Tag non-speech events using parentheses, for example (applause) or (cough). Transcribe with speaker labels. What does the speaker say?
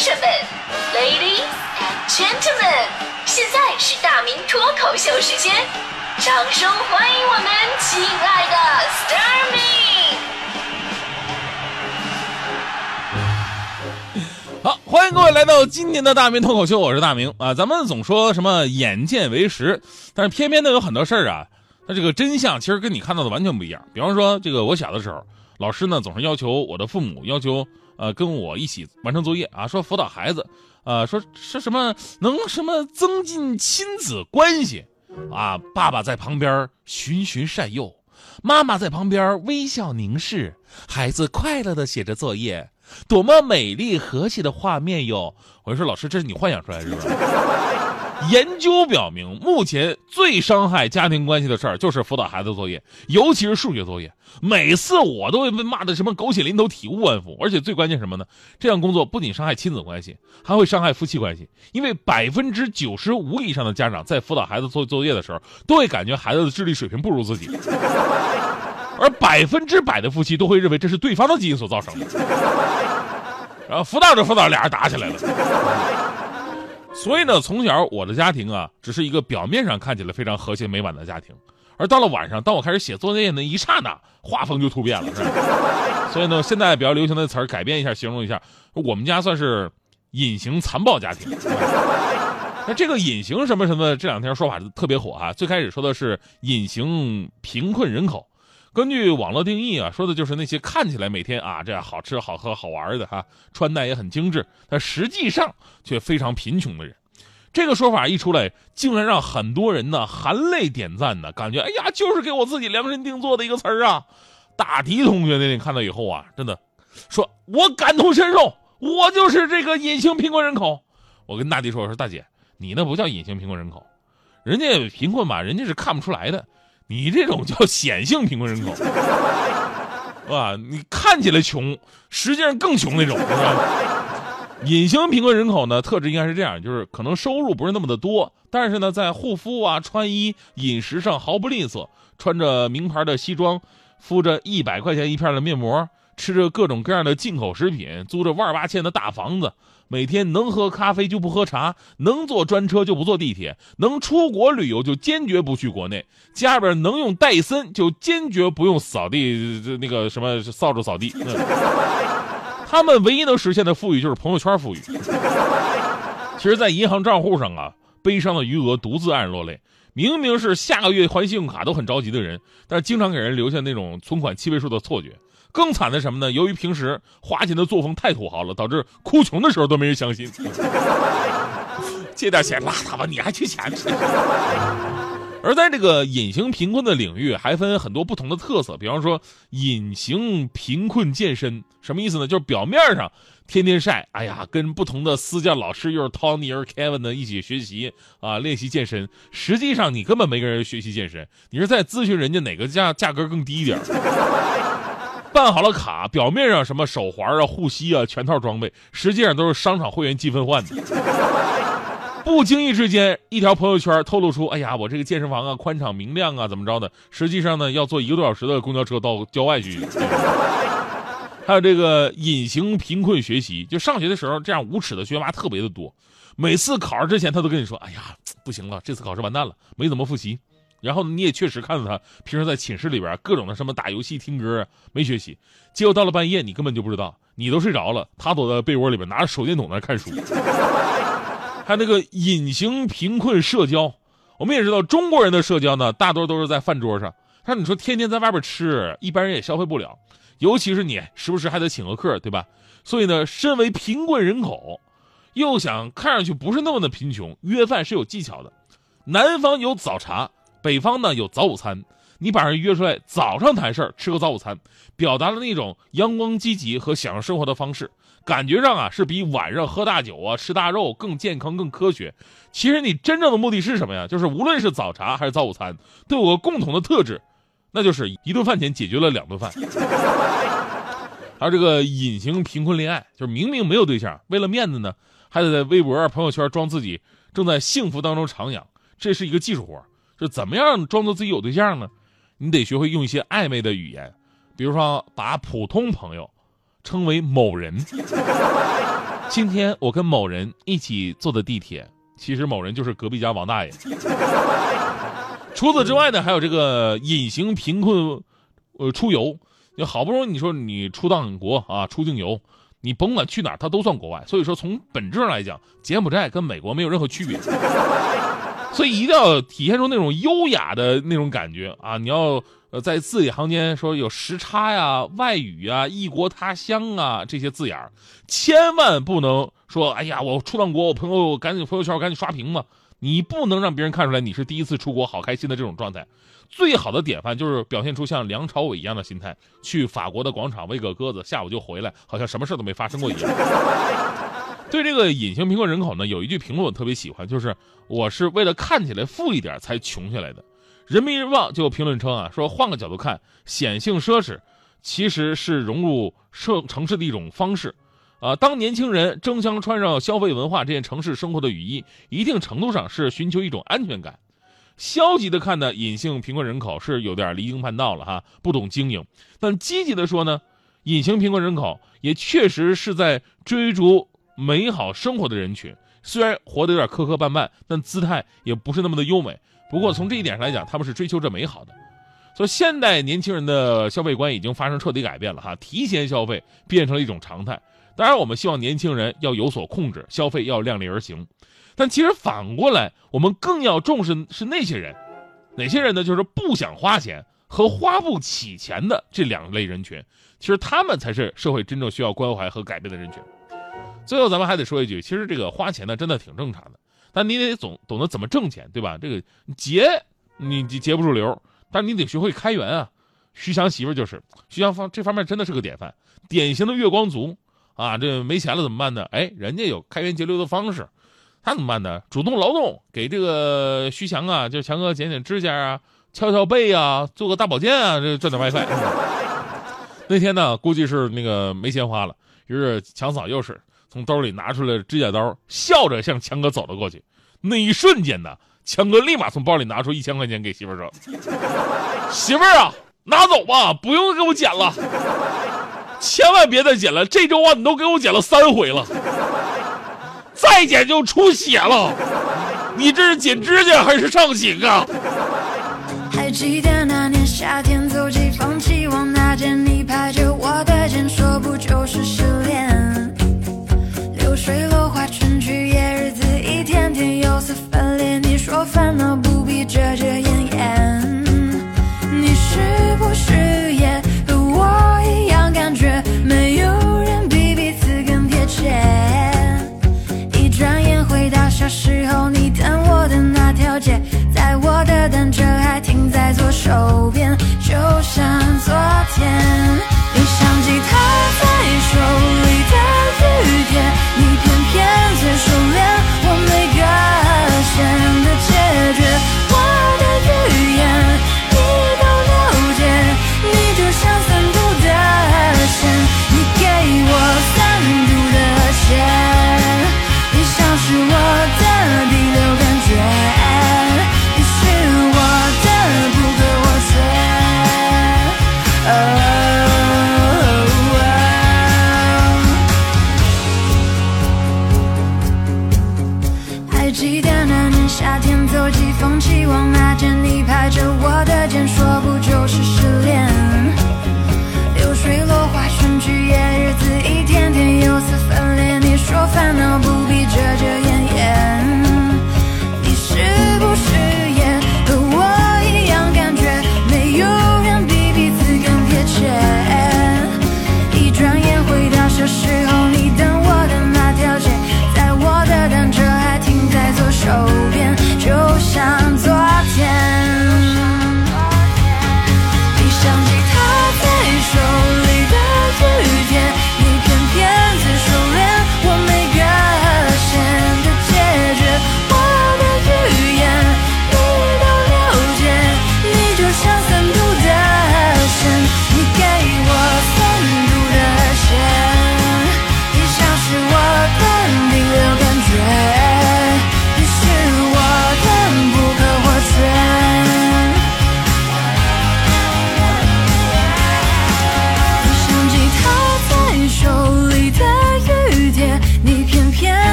Speaker 1: 士们，Ladies and Gentlemen，现在是大明脱口秀时间，掌声欢迎我们亲爱的 s t a r m y
Speaker 2: 好，欢迎各位来到今天的大明脱口秀，我是大明啊。咱们总说什么眼见为实，但是偏偏呢有很多事儿啊，它这个真相其实跟你看到的完全不一样。比方说，这个我小的时候，老师呢总是要求我的父母要求呃跟我一起完成作业啊，说辅导孩子，呃说是什么能什么增进亲子关系啊，爸爸在旁边循循善诱，妈妈在旁边微笑凝视，孩子快乐的写着作业。多么美丽和谐的画面哟！我说老师，这是你幻想出来是吧？研究表明，目前最伤害家庭关系的事儿就是辅导孩子作业，尤其是数学作业。每次我都会被骂的什么狗血淋头、体无完肤。而且最关键什么呢？这样工作不仅伤害亲子关系，还会伤害夫妻关系。因为百分之九十五以上的家长在辅导孩子做作业的时候，都会感觉孩子的智力水平不如自己，而百分之百的夫妻都会认为这是对方的基因所造成的。然后辅导着辅导，俩人打起来了。所以呢，从小我的家庭啊，只是一个表面上看起来非常和谐美满的家庭，而到了晚上，当我开始写作业那一刹那，画风就突变了。是吧 (laughs) 所以呢，现在比较流行的词儿改变一下，形容一下，我们家算是隐形残暴家庭。(laughs) 那这个隐形什么什么，这两天说法特别火啊。最开始说的是隐形贫困人口。根据网络定义啊，说的就是那些看起来每天啊这样好吃好喝好玩的哈，穿戴也很精致，但实际上却非常贫穷的人。这个说法一出来，竟然让很多人呢含泪点赞呢，感觉哎呀，就是给我自己量身定做的一个词儿啊。大迪同学那天看到以后啊，真的说，我感同身受，我就是这个隐形贫困人口。我跟大迪说，我说大姐，你那不叫隐形贫困人口，人家贫困吧，人家是看不出来的。你这种叫显性贫困人口，是吧？你看起来穷，实际上更穷那种，是吧？隐形贫困人口呢，特质应该是这样，就是可能收入不是那么的多，但是呢，在护肤啊、穿衣、饮食上毫不吝啬，穿着名牌的西装，敷着一百块钱一片的面膜，吃着各种各样的进口食品，租着万八千的大房子。每天能喝咖啡就不喝茶，能坐专车就不坐地铁，能出国旅游就坚决不去国内，家里边能用戴森就坚决不用扫地，那个什么扫帚扫地。(laughs) 他们唯一能实现的富裕就是朋友圈富裕。其实，在银行账户上啊，悲伤的余额独自黯然落泪。明明是下个月还信用卡都很着急的人，但是经常给人留下那种存款七位数的错觉。更惨的什么呢？由于平时花钱的作风太土豪了，导致哭穷的时候都没人相信。(laughs) 借点钱拉倒吧，你还缺钱？而在这个隐形贫困的领域，还分很多不同的特色。比方说，隐形贫困健身，什么意思呢？就是表面上天天晒，哎呀，跟不同的私教老师，又是 Tony 又是 Kevin 的一起学习啊，练习健身。实际上，你根本没跟人学习健身，你是在咨询人家哪个价价格更低一点。办好了卡，表面上什么手环啊、护膝啊、全套装备，实际上都是商场会员积分换的。不经意之间，一条朋友圈透露出：“哎呀，我这个健身房啊，宽敞明亮啊，怎么着的？”实际上呢，要坐一个多小时的公交车到郊外去。还有这个隐形贫困学习，就上学的时候，这样无耻的学霸特别的多。每次考试之前，他都跟你说：“哎呀，不行了，这次考试完蛋了，没怎么复习。”然后你也确实看到他平时在寝室里边各种的什么打游戏、听歌，没学习。结果到了半夜，你根本就不知道，你都睡着了，他躲在被窝里边拿着手电筒在看书。还有那个隐形贫困社交，我们也知道中国人的社交呢，大多都是在饭桌上。但你说天天在外边吃，一般人也消费不了，尤其是你时不时还得请个客，对吧？所以呢，身为贫困人口，又想看上去不是那么的贫穷，约饭是有技巧的。南方有早茶。北方呢有早午餐，你把人约出来早上谈事儿，吃个早午餐，表达了那种阳光积极和享受生活的方式，感觉上啊是比晚上喝大酒啊吃大肉更健康更科学。其实你真正的目的是什么呀？就是无论是早茶还是早午餐，都有个共同的特质，那就是一顿饭钱解决了两顿饭。还有这个隐形贫困恋爱，就是明明没有对象，为了面子呢，还得在微博、朋友圈装自己正在幸福当中徜徉，这是一个技术活。是怎么样装作自己有对象呢？你得学会用一些暧昧的语言，比如说把普通朋友称为某人，今天我跟某人一起坐的地铁，其实某人就是隔壁家王大爷。除此之外呢，还有这个隐形贫困，呃，出游，你好不容易你说你出趟国啊，出境游，你甭管去哪儿，它都算国外。所以说，从本质上来讲，柬埔寨跟美国没有任何区别。所以一定要体现出那种优雅的那种感觉啊！你要呃在字里行间说有时差呀、外语啊、异国他乡啊这些字眼儿，千万不能说哎呀，我出趟国，我朋友赶紧朋友圈赶紧刷屏嘛。你不能让别人看出来你是第一次出国，好开心的这种状态。最好的典范就是表现出像梁朝伟一样的心态，去法国的广场喂个鸽子，下午就回来，好像什么事都没发生过一样。(laughs) 对这个隐形贫困人口呢，有一句评论我特别喜欢，就是我是为了看起来富一点才穷下来的。人民日报就评论称啊，说换个角度看，显性奢侈其实是融入社城市的一种方式。啊，当年轻人争相穿上消费文化这件城市生活的雨衣，一定程度上是寻求一种安全感。消极的看呢，隐性贫困人口是有点离经叛道了哈，不懂经营。但积极的说呢，隐形贫困人口也确实是在追逐美好生活的人群。虽然活得有点磕磕绊绊，但姿态也不是那么的优美。不过从这一点上来讲，他们是追求着美好的。所以现代年轻人的消费观已经发生彻底改变了哈，提前消费变成了一种常态。当然，我们希望年轻人要有所控制，消费要量力而行。但其实反过来，我们更要重视是那些人，哪些人呢？就是不想花钱和花不起钱的这两类人群。其实他们才是社会真正需要关怀和改变的人群。最后，咱们还得说一句，其实这个花钱呢，真的挺正常的，但你得总懂得怎么挣钱，对吧？这个节你节不住流，但你得学会开源啊。徐翔媳妇就是徐翔方这方面真的是个典范，典型的月光族。啊，这没钱了怎么办呢？哎，人家有开源节流的方式，他怎么办呢？主动劳动，给这个徐强啊，就强哥剪剪指甲啊，敲敲背啊，做个大保健啊，这赚点外快。那天呢，估计是那个没钱花了，于是强嫂又是从兜里拿出来指甲刀，笑着向强哥走了过去。那一瞬间呢，强哥立马从包里拿出一千块钱给媳妇说：“媳妇儿啊，拿走吧，不用给我剪了。”千万别再剪了，这周啊你都给我剪了三回了，再剪就出血了。你这是剪指甲还是上刑啊？
Speaker 3: 还记得那年夏天，走进放弃往那间，说烦恼不必遮遮掩掩，你是不是？些时。